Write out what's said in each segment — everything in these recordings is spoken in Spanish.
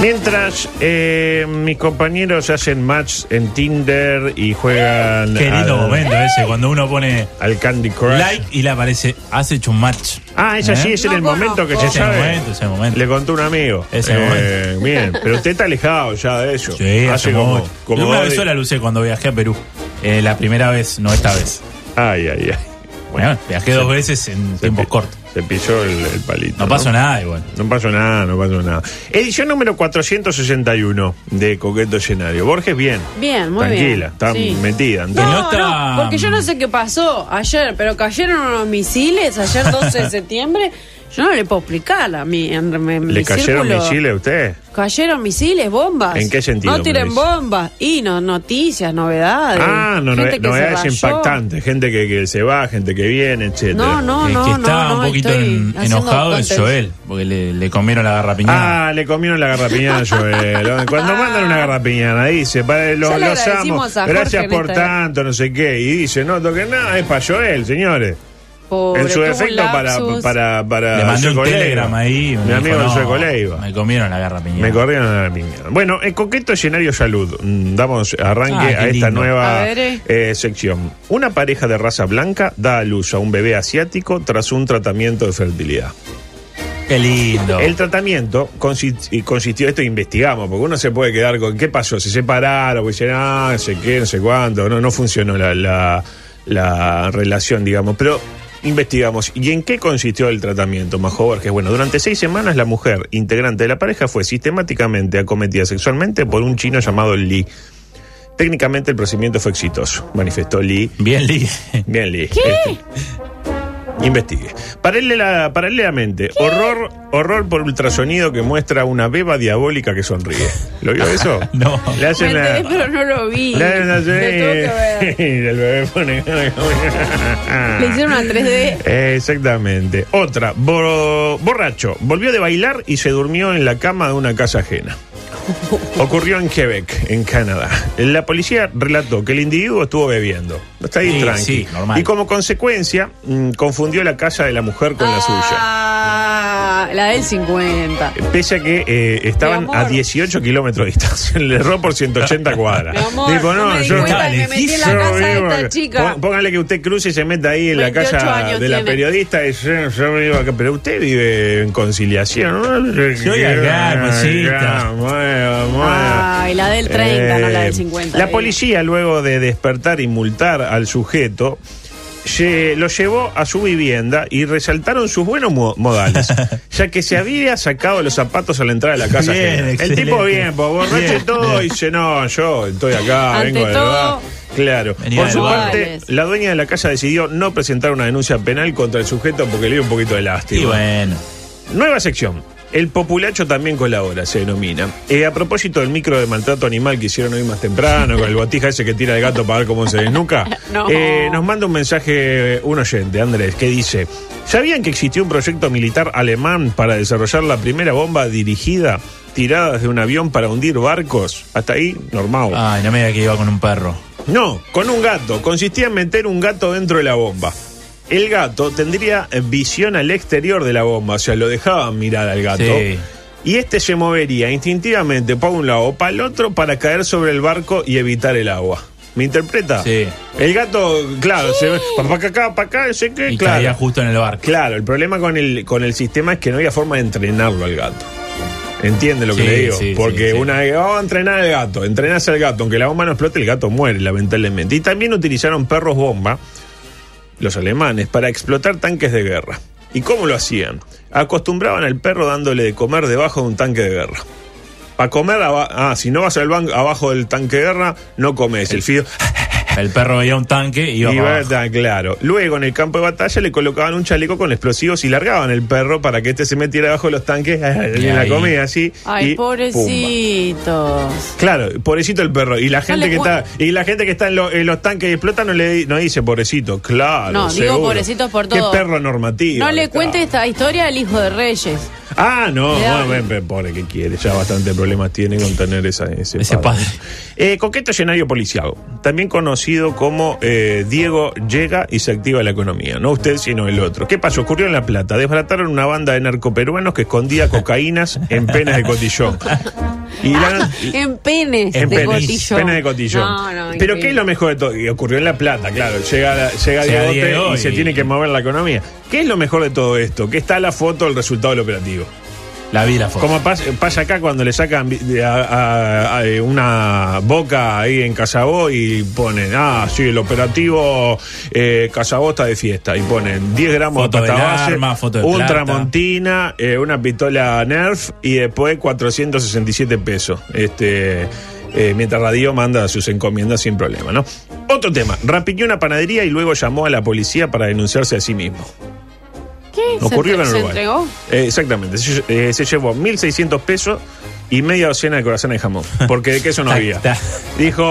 Mientras eh, mis compañeros hacen match en Tinder y juegan al, momento ese, cuando uno pone al Candy Crush. like y le aparece, has hecho un match. Ah, es así, ¿Eh? es en No el momento que se Ese sabe. momento, ese momento. Le contó un amigo. Ese Eh, Bien, pero usted está alejado ya de eso. Sí, hace como, mucho. como Una vez sola lo usé cuando viajé a Perú. Eh, la primera vez, no esta vez. Ay, ay, ay. Bueno, viajé dos veces en tiempos cortos. Se pisó el, el palito. No pasó nada igual. No pasó nada, no pasó nada. Edición número 461 de Coqueto Escenario. Borges, bien. Bien, muy Tranquila, bien. está Sí. metida. No No, está- no, porque yo no sé qué pasó ayer, pero cayeron unos misiles ayer 12 de septiembre. Yo no le puedo explicar a mí. En, en ¿Le mi cayeron círculo. misiles a usted? Cayeron misiles, bombas. ¿En qué sentido, No tiren bombas. Y no, noticias, novedades. Ah, no, no, gente que se novedades impactantes. Gente que, que se va, gente que viene, etcétera. No, no, no. que no, está no, un poquito en- enojado es. Joel, porque le, le comieron la garrapiñada. Ah, le comieron la garrapiñana a Joel. Cuando mandan una garrapiñana, dice, para los, los amo, gracias por tanto, no sé qué. Y dice, no toquen nada, es para Joel, señores. Pobre, en su defecto, para, para, para. le mandé un telegram ahí. Mi amigo dijo, el no, Sueco Leiva. Me comieron la garrapiñada. Me corrieron la piña. Bueno, en coqueto escenario salud. mm, Damos arranque Ah, a esta lindo. nueva A ver, eh. eh, sección. Una pareja de raza blanca da a luz a un bebé asiático tras un tratamiento de fertilidad. Qué lindo. El tratamiento consi- y consistió, esto investigamos, porque uno se puede quedar con qué pasó, se separaron, pues dicen, ah, no sé qué, no sé cuánto, no, no funcionó la, la, la relación, digamos, pero investigamos. ¿Y en qué consistió el tratamiento, Majo Borges? Bueno, durante seis semanas la mujer integrante de la pareja fue sistemáticamente acometida sexualmente por un chino llamado Lee. Técnicamente el procedimiento fue exitoso, manifestó Lee Bien, Lee. Bien, Lee. Este, investigue. Paralela- paralelamente, horror, horror por ultrasonido que muestra una beba diabólica que sonríe. ¿Lo vio eso? No. Le Me hacen enteré, la- pero no lo vi. le hacen así, Lo tengo que ver. y el bebé pone Le hicieron una 3D. Exactamente. Otra, bo- borracho. Volvió de bailar y se durmió en la cama de una casa ajena. Ocurrió en Quebec, en Canadá. La policía relató que el individuo estuvo bebiendo. Está ahí Sí, tranqui. sí, normal. Y como consecuencia, mm, confundió la casa de la mujer con la suya. La del 50. Pese a que eh, estaban Mi amor. a 18 kilómetros de distancia, le erró por 180 cuadras. Mi amor, Dijo, no me di cuenta que me metí en la yo casa de vivo esta acá". chica. Pó- Póngale que usted cruce y se meta ahí en la 28 casa años de la tiene. periodista y yo, yo vivo acá. Pero usted vive en conciliación. ¿no? Soy acá, hermosita. Acá, mueva, mueva. Ay, la del 30, no la del Eh, 50. La eh. policía, luego de despertar y multar al sujeto, lo llevó a su vivienda y resaltaron sus buenos mo- modales, ya que se había sacado los zapatos a la entrada de la casa. Bien, el tipo bien, pues, borracho y Bien, todo, y bien. dice, no, yo estoy acá, Ante vengo de todo- verdad. Claro. Venía Por su parte, la dueña de la casa decidió no presentar una denuncia penal contra el sujeto porque le dio un poquito de lástima. Y bueno. Nueva sección. El populacho también colabora, se denomina. Eh, a propósito del micro de maltrato animal que hicieron hoy más temprano, con el botija ese que tira el gato para ver cómo se desnuca, No. eh, nos manda un mensaje un oyente, Andrés, que dice, ¿sabían que existió un proyecto militar alemán para desarrollar la primera bomba dirigida tirada desde un avión para hundir barcos? Hasta ahí, normal. Ay, no me diga que iba con un perro. No, con un gato. Consistía en meter un gato dentro de la bomba. El gato tendría visión al exterior de la bomba, o sea, lo dejaban mirar al gato. Sí. Y este se movería instintivamente para un lado o para el otro para caer sobre el barco y evitar el agua. ¿Me interpreta? Sí. El gato, claro, se ve para acá, para acá, sé qué, Y claro. caía justo en el barco. Claro, el problema con el, con el sistema es que no había forma de entrenarlo al gato. ¿Entiende lo que Sí, le digo? sí, Porque sí, sí. una vez, vamos a entrenar al gato, entrenás al gato, aunque la bomba no explote, el gato muere, lamentablemente. Y también utilizaron perros bomba, los alemanes, para explotar tanques de guerra. ¿Y cómo lo hacían? Acostumbraban al perro dándole de comer debajo de un tanque de guerra. Para comer, ah, si no vas al banco abajo del tanque de guerra, no comes. El fío El perro veía un tanque y iba Iba para abajo. claro. Luego en el campo de batalla le colocaban un chaleco con explosivos y largaban el perro para que este se metiera debajo de los tanques y la ahí. comida así. Ay, y pumba. pobrecitos. Claro, pobrecito el perro. Y la gente que está, y la gente que está en, lo- en los tanques y explota no le no dice pobrecito, claro. No, digo pobrecitos por Qué todo. perro normativo. No le cuente esta historia al hijo de Reyes. Ah, no, bueno, ven, ven, pobre que quiere, ya bastante problemas tiene con tener esa, ese, Ese padre. Eh, coqueto escenario policial, también conocido como eh, Diego llega y se activa la economía, no usted sino el otro. ¿Qué pasó? Ocurrió en La Plata, desbarataron una banda de narcoperuanos que escondía cocaínas en penas de cotillón. Y la- En penes en de penes, cotillón. penes de cotillón. No, no, Pero increíble. ¿qué es lo mejor de todo? Y ocurrió en La Plata, claro. Llega, Diego y, se y- tiene que mover la economía. ¿Qué es lo mejor de todo esto? Que está la foto del resultado del operativo. La vi la foto. Como pasa, pasa acá cuando le sacan a- a- a- una boca ahí en Casabó y ponen, ah, sí, el operativo eh, Casabó está de fiesta. Y ponen 10 gramos Foto de pasta base, arma, foto de un plata. Tramontina, eh, una pistola Nerf y después 467 pesos. Este. eh, mientras Radio manda sus encomiendas sin problema, ¿no? Otro tema, rapiñó una panadería y luego llamó a la policía para denunciarse a sí mismo. Ocurrió ¿Se, en se Uruguay. entregó? Eh, exactamente. Se, eh, se llevó 1.600 pesos y media docena de corazón de jamón. Porque de queso no había. está- Dijo,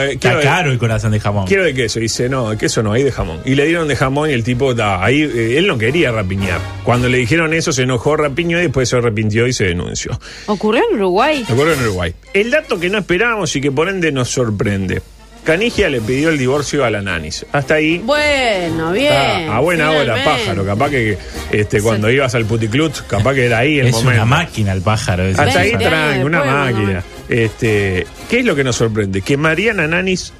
eh, Está quiero, de, caro el corazón de jamón. quiero de queso. Dice, no, de queso no, hay de jamón. Y le dieron de jamón y el tipo, da, ahí, eh, él no quería rapiñar. Cuando le dijeron eso, se enojó, rapiñó y después se arrepintió y se denunció. ¿Ocurrió en Uruguay? Acuerdo en Uruguay. El dato que no esperábamos y que por ende nos sorprende. Canigia le pidió el divorcio a la Nanis. Hasta ahí Bueno, bien. Ah, a buena hora, pájaro. Capaz que este, cuando ibas al puticlut, capaz que era ahí el es momento. una máquina el pájaro. ese. Hasta ahí 20 años tranqui, una después, máquina. Este, ¿Qué es lo que nos sorprende? Que Mariana Nanis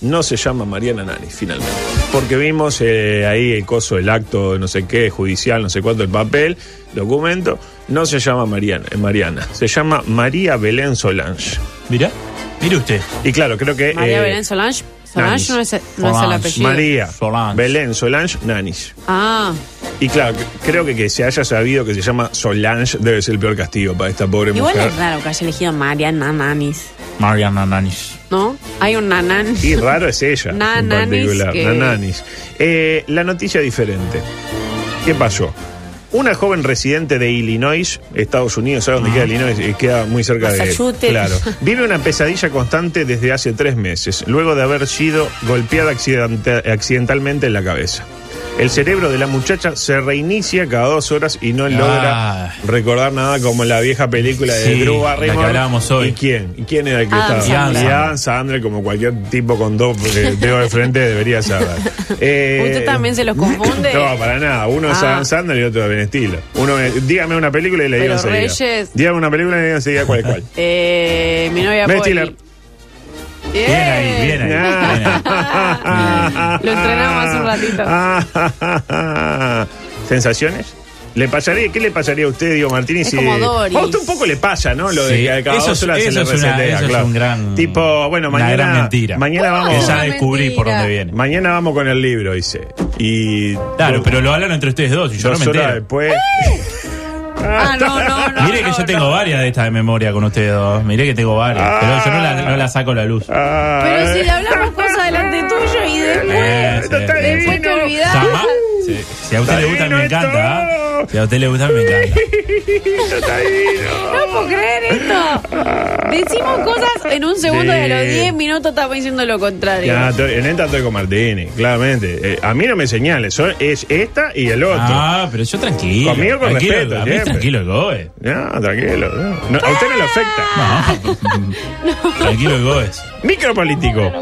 no se llama Mariana Nanis, finalmente. Porque vimos eh, ahí el coso, el acto, no sé qué, judicial, no sé cuánto, el papel, documento. No se llama Mariana, eh, Mariana. Se llama María Belén Solange. Mira, mire usted. Y claro, creo que. María eh, Belén Solange. Solange Nanis. no es, no es el apellido. María Solange. Belén Solange Nanis. Ah, Y claro, creo que que se haya sabido que se llama Solange debe ser el peor castigo para esta pobre igual mujer. es raro que haya elegido Mariana Nanis, Mariana Nanis. ¿no? Hay un nanán. Y raro es ella en Nananis particular. que- Nananis. Eh, la noticia diferente. ¿Qué pasó? Una joven residente de Illinois, Estados Unidos, ¿sabes dónde queda Illinois? Eh, Queda muy cerca de... Claro. Vive una pesadilla constante desde hace tres meses, luego de haber sido golpeada accidenta- accidentalmente en la cabeza. El cerebro de la muchacha se reinicia cada dos horas y no logra Ah. recordar nada como la vieja película de Sí, Drew la que Barrymore. hablábamos hoy. ¿Y quién? ¿Y quién era el que Adam estaba? Sandler. Y Adam Sandler, como cualquier tipo con dos eh, dedos de frente, debería saber. Eh, ¿Usted también se los confunde? No, para nada. Uno es Ah. Adam Sandler y otro es Ben Stiller. Uno es- dígame una película y le digo Pero enseguida. Reyes- Dígame una película y le digo enseguida cuál es cuál. Eh, mi novia Ben Polly. Bien ahí, bien ahí. bien ahí. Lo entrenamos hace un ratito. ¿Sensaciones? ¿Le pasaría, ¿Qué le pasaría a usted, Diego Martínez? Es si- como Doris. A usted un poco le pasa, ¿no? Lo de Sí, que cada eso dos horas eso es resetea, es un gran- Tipo, bueno, una mañana. gran mentira. Mañana vamos. Que ya descubrí por dónde viene. Mañana vamos con el libro, dice. Y. Claro, pero lo hablan entre ustedes dos y yo no dos me horas entero. después. Ah, no, no, no. Mire que no, yo tengo no. varias de estas de memoria con ustedes dos. Mire que tengo varias. Ah. Pero yo no la, no la saco a la luz. Ah, Pero si le hablamos cosas delante tuyo y después, Eh, sí, después te olvidás. Si a usted le gusta, me encanta. ¿ah? Si a usted le gusta, me encanta. No puedo creer esto. Decimos cosas en un segundo Sí. y a los 10 minutos estamos diciendo lo contrario. Ya, estoy- en esta estoy con Martini, claramente. Eh, a mí no me señales, son- es esta y el otro. Ah, pero yo tranquilo. Conmigo con tranquilo, respeto, A mí siempre. tranquilo el Goes. No, tranquilo. no. No, a usted no le afecta. No. Tranquilo el Goes. Micropolítico.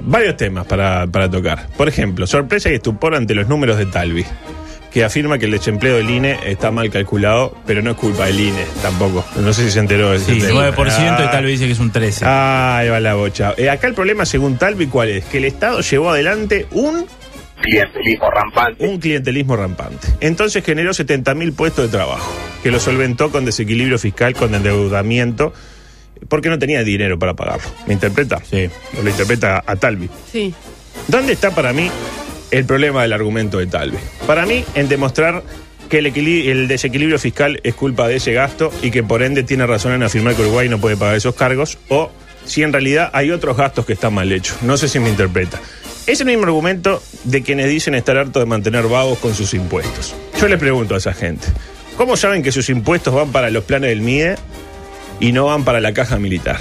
Varios temas para, para tocar. Por ejemplo, sorpresa y estupor ante los números de Talvi, que afirma que el desempleo del INE está mal calculado, pero no es culpa del INE tampoco. No sé si se enteró de Sí, tema. 9% y Ah. tal vez dice que es un 13. Ah, ahí va la bocha. Eh, acá el problema, según Talvi, ¿cuál es? Que el Estado llevó adelante un clientelismo rampante. un clientelismo rampante. Entonces generó 70.000 puestos de trabajo, que lo solventó con desequilibrio fiscal, con endeudamiento, porque no tenía dinero para pagarlo. ¿Me interpreta? Sí. O lo interpreta a Talvi. Sí. ¿Dónde está para mí el problema del argumento de Talvi? Para mí, en demostrar que el, equili- el desequilibrio fiscal es culpa de ese gasto y que por ende tiene razón en afirmar que Uruguay no puede pagar esos cargos, o si en realidad hay otros gastos que están mal hechos. No sé si me interpreta. Es el mismo argumento de quienes dicen estar hartos de mantener vagos con sus impuestos. Yo le pregunto a esa gente, ¿cómo saben que sus impuestos van para los planes del MIDE y no van para la caja militar?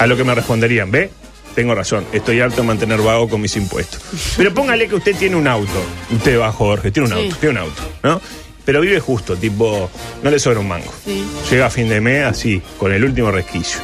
A lo que me responderían, ¿ve? Tengo razón, estoy harto de mantener vago con mis impuestos. Pero póngale que usted tiene un auto. Usted va, Jorge, tiene un Sí. auto, tiene un auto, ¿no? Pero vive justo, tipo, no le sobra un mango. Sí. Llega a fin de mes así, con el último resquicio.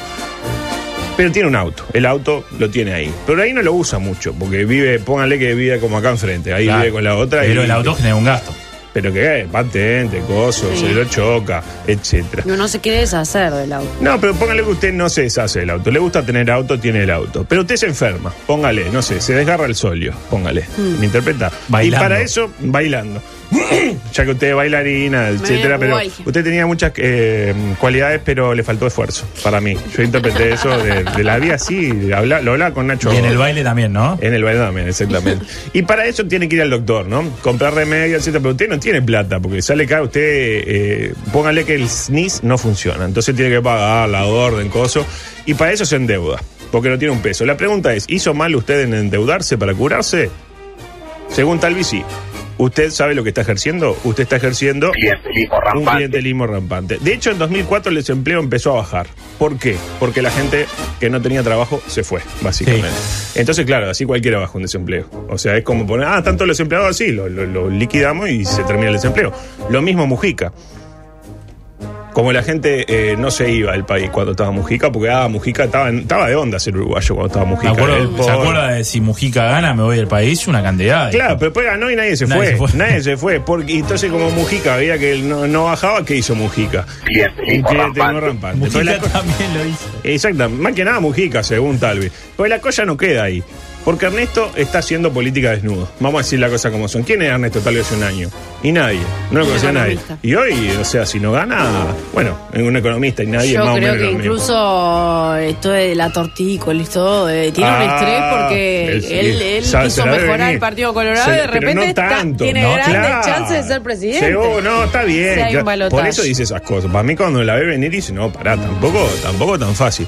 Pero tiene un auto, el auto lo tiene ahí. Pero ahí no lo usa mucho, porque vive, póngale que vive como acá enfrente, ahí Claro. vive con la otra. Pero y- el auto genera un gasto. Pero que eh, patente, coso, Sí. se lo choca, etcétera. Y uno se quiere deshacer del auto. No, pero póngale que usted no se deshace del auto. Le gusta tener auto, tiene el auto. Pero usted se enferma. Póngale, no sé, se desgarra el solio. Póngale. Hmm. ¿Me interpreta? Bailando. Y para eso, bailando. ya que usted es bailarina, etcétera, pero guay. usted tenía muchas eh, cualidades, pero le faltó esfuerzo para mí. Yo interpreté eso de, de la vida así, habla- lo hablaba con Nacho. Y en el baile también, ¿no? En el baile también, exactamente. y para eso tiene que ir al doctor, ¿no? Comprar remedios, etcétera. Pero usted no tiene plata, porque sale caro. Usted, eh, póngale que el SNIS no funciona. Entonces tiene que pagar la orden, coso. Y para eso se endeuda, porque no tiene un peso. La pregunta es: ¿hizo mal usted en endeudarse para curarse? Según Talvi, sí. ¿Usted sabe lo que está ejerciendo? Usted está ejerciendo Clientelismo un rampante. clientelismo rampante. De hecho, en 2004 el desempleo empezó a bajar. ¿Por qué? Porque la gente que no tenía trabajo se fue, básicamente. Entonces, claro, así cualquiera baja un desempleo. O sea, es como poner, ah, tanto los empleados así, lo, lo- lo liquidamos y se termina el desempleo. Lo mismo Mujica. Como la gente eh, no se iba del país cuando estaba Mujica, porque ah, Mujica estaba, de onda ser uruguayo cuando estaba Mujica. acuerdo- El ¿Se acuerda de si Mujica gana, me voy del país? Una cantidad. Claro, pero después ganó y nadie se Nadie fue. se fue. Nadie se fue. Porque, y entonces, como Mujica veía que él no, no bajaba, ¿qué hizo Mujica? Un cliente rampante. rampante. Mujica la también lo hizo. Exacto, más que nada Mujica, según Talvi. Pues la cosa no queda ahí. Porque Ernesto está haciendo política desnudo. Vamos a decir la cosa como son. ¿Quién es Ernesto tal vez hace un año? Y nadie. No lo conocía nadie. Y hoy, o sea, si no gana, bueno, es un economista y nadie Yo más o creo menos que incluso esto de la tortícola y todo, eh, tiene un Ah, estrés porque él sí. él, él Sa- se quiso la mejorar venir. el Partido Colorado Se- y de pero repente no está- tanto. tiene No, grandes claro. chances de ser presidente. Seguro, no, está bien. Si hay un claro. balotaje. Por eso dice esas cosas. Para mí cuando la ve venir dice, no, pará, tampoco, tampoco tan fácil.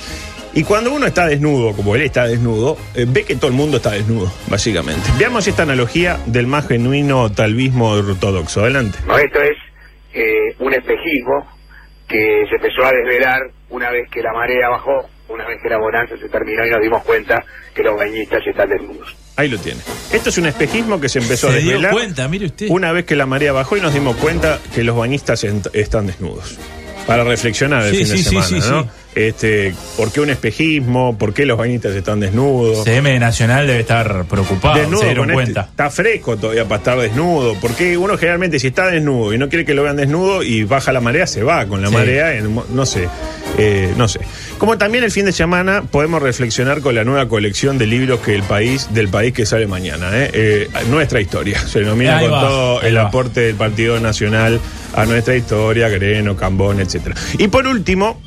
Y cuando uno está desnudo, como él está desnudo, eh, ve que todo el mundo está desnudo, básicamente. Veamos esta analogía del más genuino talvismo ortodoxo. Adelante. No, esto es eh, un espejismo que se empezó a desvelar una vez que la marea bajó, una vez que la bonanza se terminó y nos dimos cuenta que los bañistas están desnudos. Ahí lo tiene. Esto es un espejismo que se empezó a Se dio desvelar cuenta, mire usted. una vez que la marea bajó y nos dimos cuenta que los bañistas están desnudos. Para reflexionar el Sí, fin de sí, sí, semana, sí, ¿no? sí. Este, ¿Por qué un espejismo? ¿Por qué los bañistas están desnudos? CM Nacional debe estar preocupado, desnudo se dieron con este- está fresco todavía para estar desnudo. Porque uno generalmente si está desnudo y no quiere que lo vean desnudo y baja la marea, se va con la marea, en no sé, eh, no sé. Como también el fin de semana podemos reflexionar con la nueva colección de libros que el país, del país que sale mañana. ¿eh? Eh, nuestra historia. Se denomina con va, todo el va. aporte del Partido Nacional a nuestra historia, Greno, Cambón, etcétera. Y por último,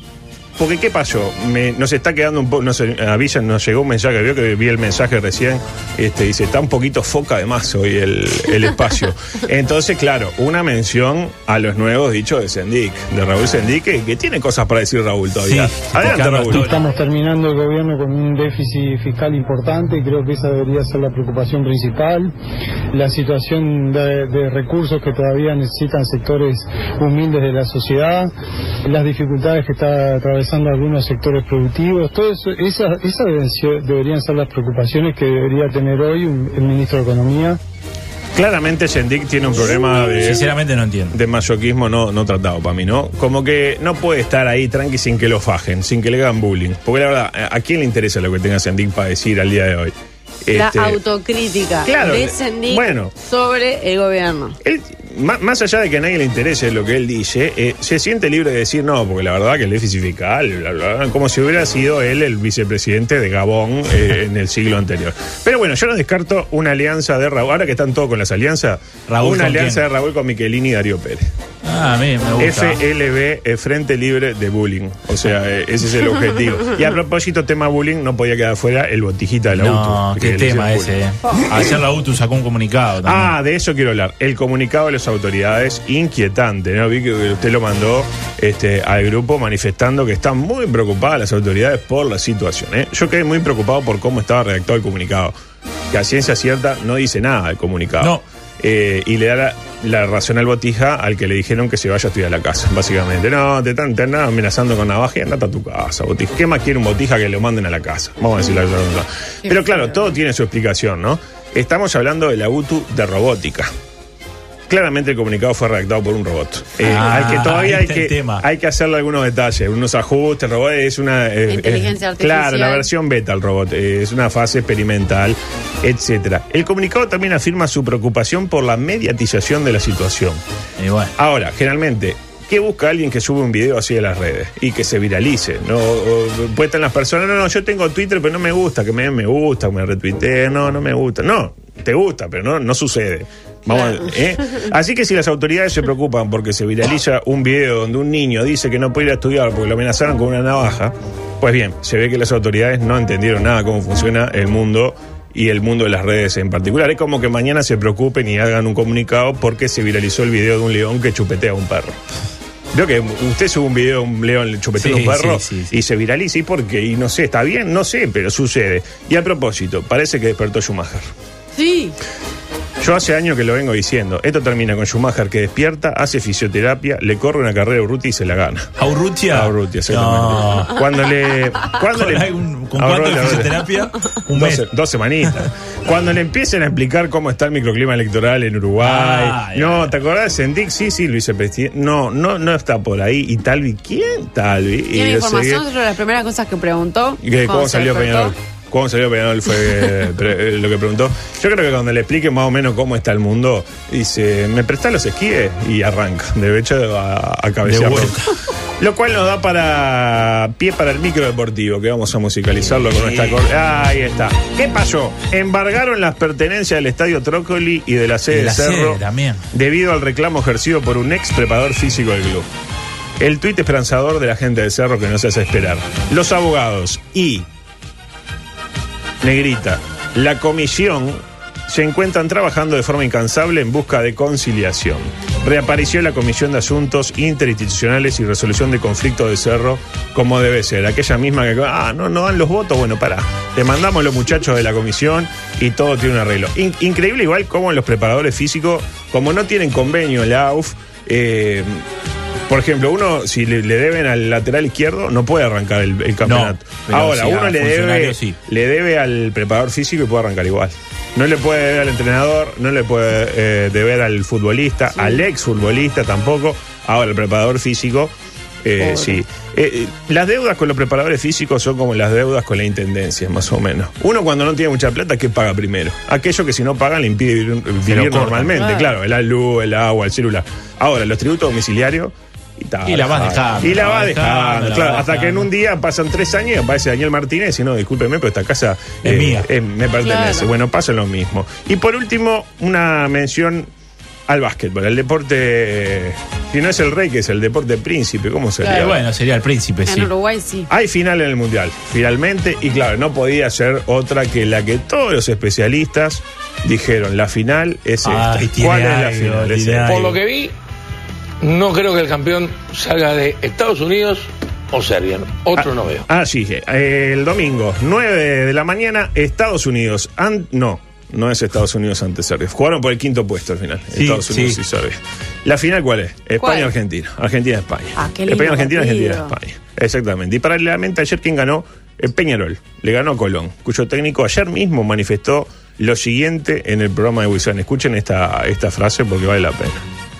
porque ¿qué pasó? Me- nos está quedando un poco, nos avisan, nos llegó un mensaje, vio que vi el mensaje recién, este, dice, está un poquito foca de más hoy el, el espacio. Entonces, claro, una mención a los nuevos dichos de Sendic, de Raúl Sendic, que, que tiene cosas para decir Raúl todavía. Sí, Adelante, Raúl. Estamos terminando el gobierno con un déficit fiscal importante y creo que esa debería ser la preocupación principal. La situación de, de recursos que todavía necesitan sectores humildes de la sociedad, las dificultades que está atravesando algunos sectores productivos, todo eso, esas, esas deben ser- deberían ser las preocupaciones que debería tener hoy un- el ministro de Economía. Claramente Sendic tiene un problema de... Sinceramente no entiendo. de masoquismo no, no tratado para mí, ¿no? Como que no puede estar ahí tranqui sin que lo fajen, sin que le hagan bullying. Porque la verdad, ¿a quién le interesa lo que tenga Sendic para decir al día de hoy? La Este, autocrítica Claro, de Sendic bueno. sobre el gobierno. él, más allá de que a nadie le interese lo que él dice, eh, se siente libre de decir no, porque la verdad que el déficit fiscal, bla, bla, bla, como si hubiera sido él el vicepresidente de Gabón eh, en el siglo anterior. Pero bueno, yo no descarto una alianza de Raúl, ahora que están todos con las alianzas, Raúl, una ¿con alianza quién? de Raúl con Miquelini y Darío Pérez. Ah, a mí me gusta. FLB, eh, Frente Libre de Bullying. O sea, eh, ese es el objetivo. Y a propósito, tema bullying, no podía quedar fuera el botijita de la No, UTU. qué tema ese. eh. Ayer la UTU sacó un comunicado también. Ah, de eso quiero hablar. El comunicado de las autoridades, inquietante, ¿no? Vi que usted lo mandó este, al grupo manifestando que están muy preocupadas las autoridades por la situación. ¿eh? Yo quedé muy preocupado por cómo estaba redactado el comunicado. Que a ciencia cierta no dice nada el comunicado. No. Eh, y le da la, la razón al botija al que le dijeron que se vaya a estudiar a la casa, básicamente. No, te están, te andan amenazando con navaja y andate a tu casa, botija. ¿Qué más quiere un botija que lo manden a la casa? Vamos a decirlo de esa manera. Pero claro, todo tiene su explicación, ¿no? Estamos hablando de la UTU de robótica. Claramente el comunicado fue redactado por un robot. Eh, Ah, al que todavía hay que, tema. hay que hacerle algunos detalles, unos ajustes. El robot es una. eh, Inteligencia eh, artificial. Claro, la versión beta el robot. eh, es una fase experimental. etcétera. El comunicado también afirma su preocupación por la mediatización de la situación. Y bueno. Ahora, generalmente, ¿qué busca alguien que sube un video así a las redes y que se viralice? No, O- pues las personas, no, no, yo tengo Twitter, pero no me gusta, que me den me gusta, que me retuiteen, no, no me gusta. No, te gusta, pero no, no sucede. Vamos, a- ¿eh? Así que si las autoridades se preocupan porque se viraliza un video donde un niño dice que no puede ir a estudiar porque lo amenazaron con una navaja, pues bien, se ve que las autoridades no entendieron nada cómo funciona el mundo y el mundo de las redes en particular. Es como que mañana se preocupen y hagan un comunicado porque se viralizó el video de un león que chupetea a un perro. Veo que usted sube un video de un león chupeteando Sí, a un perro sí, sí, sí. y se viraliza. ¿Y por qué? Y no sé, ¿está bien? No sé, pero sucede. Y a propósito, parece que despertó Schumacher. Sí. Yo hace años que lo vengo diciendo. Esto termina con Schumacher que despierta, hace fisioterapia, le corre una carrera a Urrutia y se la gana. ¿A Urrutia? A Urrutia, exactamente. No. Cuando le. Cuando ¿Con, le algún- con de fisioterapia? Un mes. dos semanitas. Cuando le empiecen a explicar cómo está el microclima electoral en Uruguay. Ah, no, ¿te acordás de Sendic? Sí, sí, Luis Presidente. No, no, no está por ahí. ¿Y Talvi? ¿Quién Talvi? Tiene información seguí- sobre las primeras cosas que preguntó. ¿Y que cuando ¿Cómo salió. Peñarol? ¿Cómo salió Peñarol? Fue eh, pre- lo que preguntó. Yo creo que cuando le explique más o menos cómo está el mundo, dice, ¿me prestás los esquíes? Y arranca, de hecho, a, a cabecear. De vuelta. Lo cual nos da para pie para el micro deportivo, que vamos a musicalizarlo con nuestra... cor- Ahí está. ¿Qué pasó? Embargaron las pertenencias del Estadio Trócoli y de la sede De de Cerro también. debido al reclamo ejercido por un ex preparador físico del club. El tuit esperanzador de la gente del Cerro que no se hace esperar. Los abogados y Negrita, la comisión se encuentran trabajando de forma incansable en busca de conciliación. Reapareció la Comisión de Asuntos Interinstitucionales y Resolución de Conflictos de Cerro como debe ser. Aquella misma que, ah, no, no dan los votos, bueno, para. Te mandamos los muchachos de la comisión y todo tiene un arreglo. In- increíble igual como los preparadores físicos, como no tienen convenio en la AUF, eh, por ejemplo, uno, si le, le deben al lateral izquierdo, no puede arrancar el, el campeonato. Ahora, si uno le debe, sí. le debe al preparador físico y puede arrancar igual. No le puede deber al entrenador, no le puede eh, deber al futbolista, al ex futbolista tampoco. Ahora, el preparador físico, eh, sí. Eh, las deudas con los preparadores físicos son como las deudas con la intendencia, más o menos. Uno cuando no tiene mucha plata, ¿qué paga primero? Aquello que si no pagan le impide vivir, normalmente, Claro. claro, el luz, el agua, el celular. Ahora, los tributos domiciliarios. Y, ta, Y la vas dejando, Y la la vas dejando, dejando, la claro. vas Hasta que en un día pasan tres años y aparece Daniel Martínez y no, discúlpeme, pero esta casa Es mía. eh, me pertenece. Claro. Bueno, pasa lo mismo. Y por último, una mención al básquetbol, al deporte. eh, Si no es el rey, que es el deporte príncipe, ¿cómo sería? Eh, bueno, sería el príncipe, sí. En Uruguay sí. Hay final en el Mundial, finalmente, y claro, no podía ser otra que la que todos los especialistas dijeron, la final es esta. ¿Cuál es la algo, final? Es. Por lo que vi, no creo que el campeón salga de Estados Unidos o Serbia. Otro no veo. Ah, sí, eh, el domingo, 9 de la mañana, Estados Unidos. An- no, no es Estados Unidos ante Serbia. Jugaron por el quinto puesto al final. Sí, Estados Unidos sí. y Serbia. ¿La final cuál es? España-Argentina. Argentina-España. Ah, España-Argentina. Argentina-España. Exactamente. Y paralelamente ayer, ¿quién ganó? Eh, Peñarol. Le ganó a Colón, cuyo técnico ayer mismo manifestó lo siguiente en el programa de Wilson. Escuchen esta, esta frase porque vale la pena.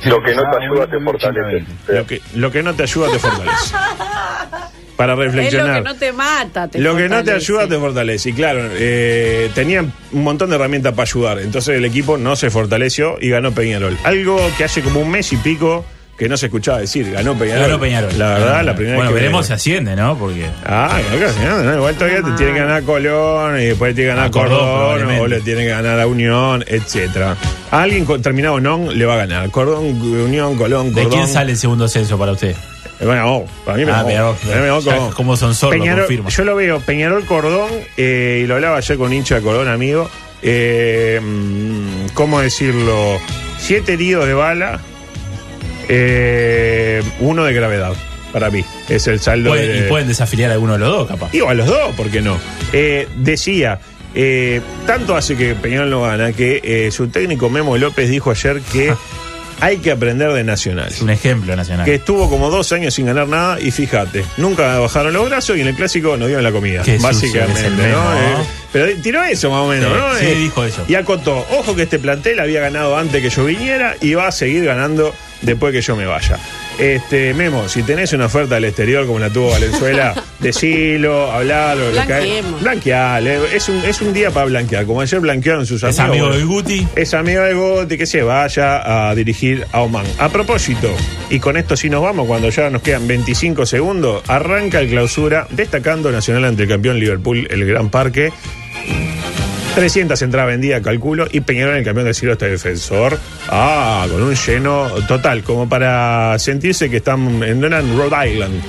Lo que no te ayuda te fortalece. Lo que, lo que no te ayuda te fortalece. Para Es lo reflexionar. que no te mata. Te Lo que no te ayuda te fortalece. Y claro, eh, tenían un montón de herramientas para ayudar. Entonces el equipo no se fortaleció y ganó Peñarol. Algo que hace como un mes y pico que no se escuchaba decir. Ganó Peñarol. Ganó Peñarol. La verdad, la primera Bueno, vez que. veremos si asciende, ¿no? Porque. Ah, no, ¿no? Igual todavía te Ah. tiene que ganar Colón y después tiene que ganar A Cordón, o le tiene que ganar a Unión, etcétera. A alguien con terminado non le va a ganar. Cordón, Unión, Colón, ¿De Cordón. quién sale el segundo censo para usted? Eh, Bueno, oh, para mí me Ah, Peñarol. para mí me Ya, Cordón. como son sordos, Peñarol, confirma. Yo lo veo, Peñarol Cordón, eh, y lo hablaba ayer con un hincha de Cordón, amigo. Eh, mm, ¿Cómo decirlo? Siete heridos de bala, eh, uno de gravedad, para mí. Es el saldo Pueden- de- y pueden desafiliar a alguno de los dos, capaz. Digo, a los dos, ¿por qué no? Eh, decía, eh, tanto hace que Peñarol no gana que eh, su técnico Memo López dijo ayer que hay que aprender de Nacional. Es un ejemplo nacional. Que estuvo como dos años sin ganar nada y fíjate, nunca bajaron los brazos y en el clásico nos dieron la comida. Qué sucio básicamente, que es el ¿no? Memo, ¿no? Eh, pero tiró eso más o menos, Sí, ¿no? sí, dijo eso. Y acotó, ojo que este plantel había ganado antes que yo viniera y va a seguir ganando después que yo me vaya. Este, Memo, si tenés una oferta al exterior como la tuvo Valenzuela, decilo, hablalo, lo que- Blanqueemos. blanquealo. eh, Es un, es un día para blanquear. Como ayer blanquearon sus Es amigos. amigo del Guti. Es amigo de Gotti que se vaya a dirigir a Oman. A propósito, y con esto sí nos vamos, cuando ya nos quedan 25 segundos, arranca el clausura destacando Nacional ante el campeón Liverpool, el Gran Parque. 300 entradas vendidas, calculo, y Peñarol, el campeón del siglo, está defensor. Ah, con un lleno total, como para sentirse que están en, en Rhode Island.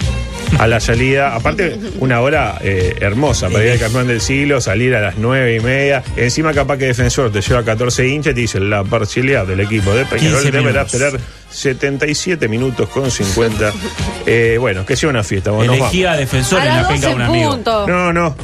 A la salida, aparte, una hora eh, hermosa para ir al campeón del siglo, salir a las nueve y media. Encima, capaz que defensor te lleva 14 hinchas y te dice la parcialidad del equipo de Peñarol 15 deberá esperar 77 minutos con 50. Eh, bueno, que sea una fiesta. Elegía defensor A en la penca de 12 un amigo. No, no.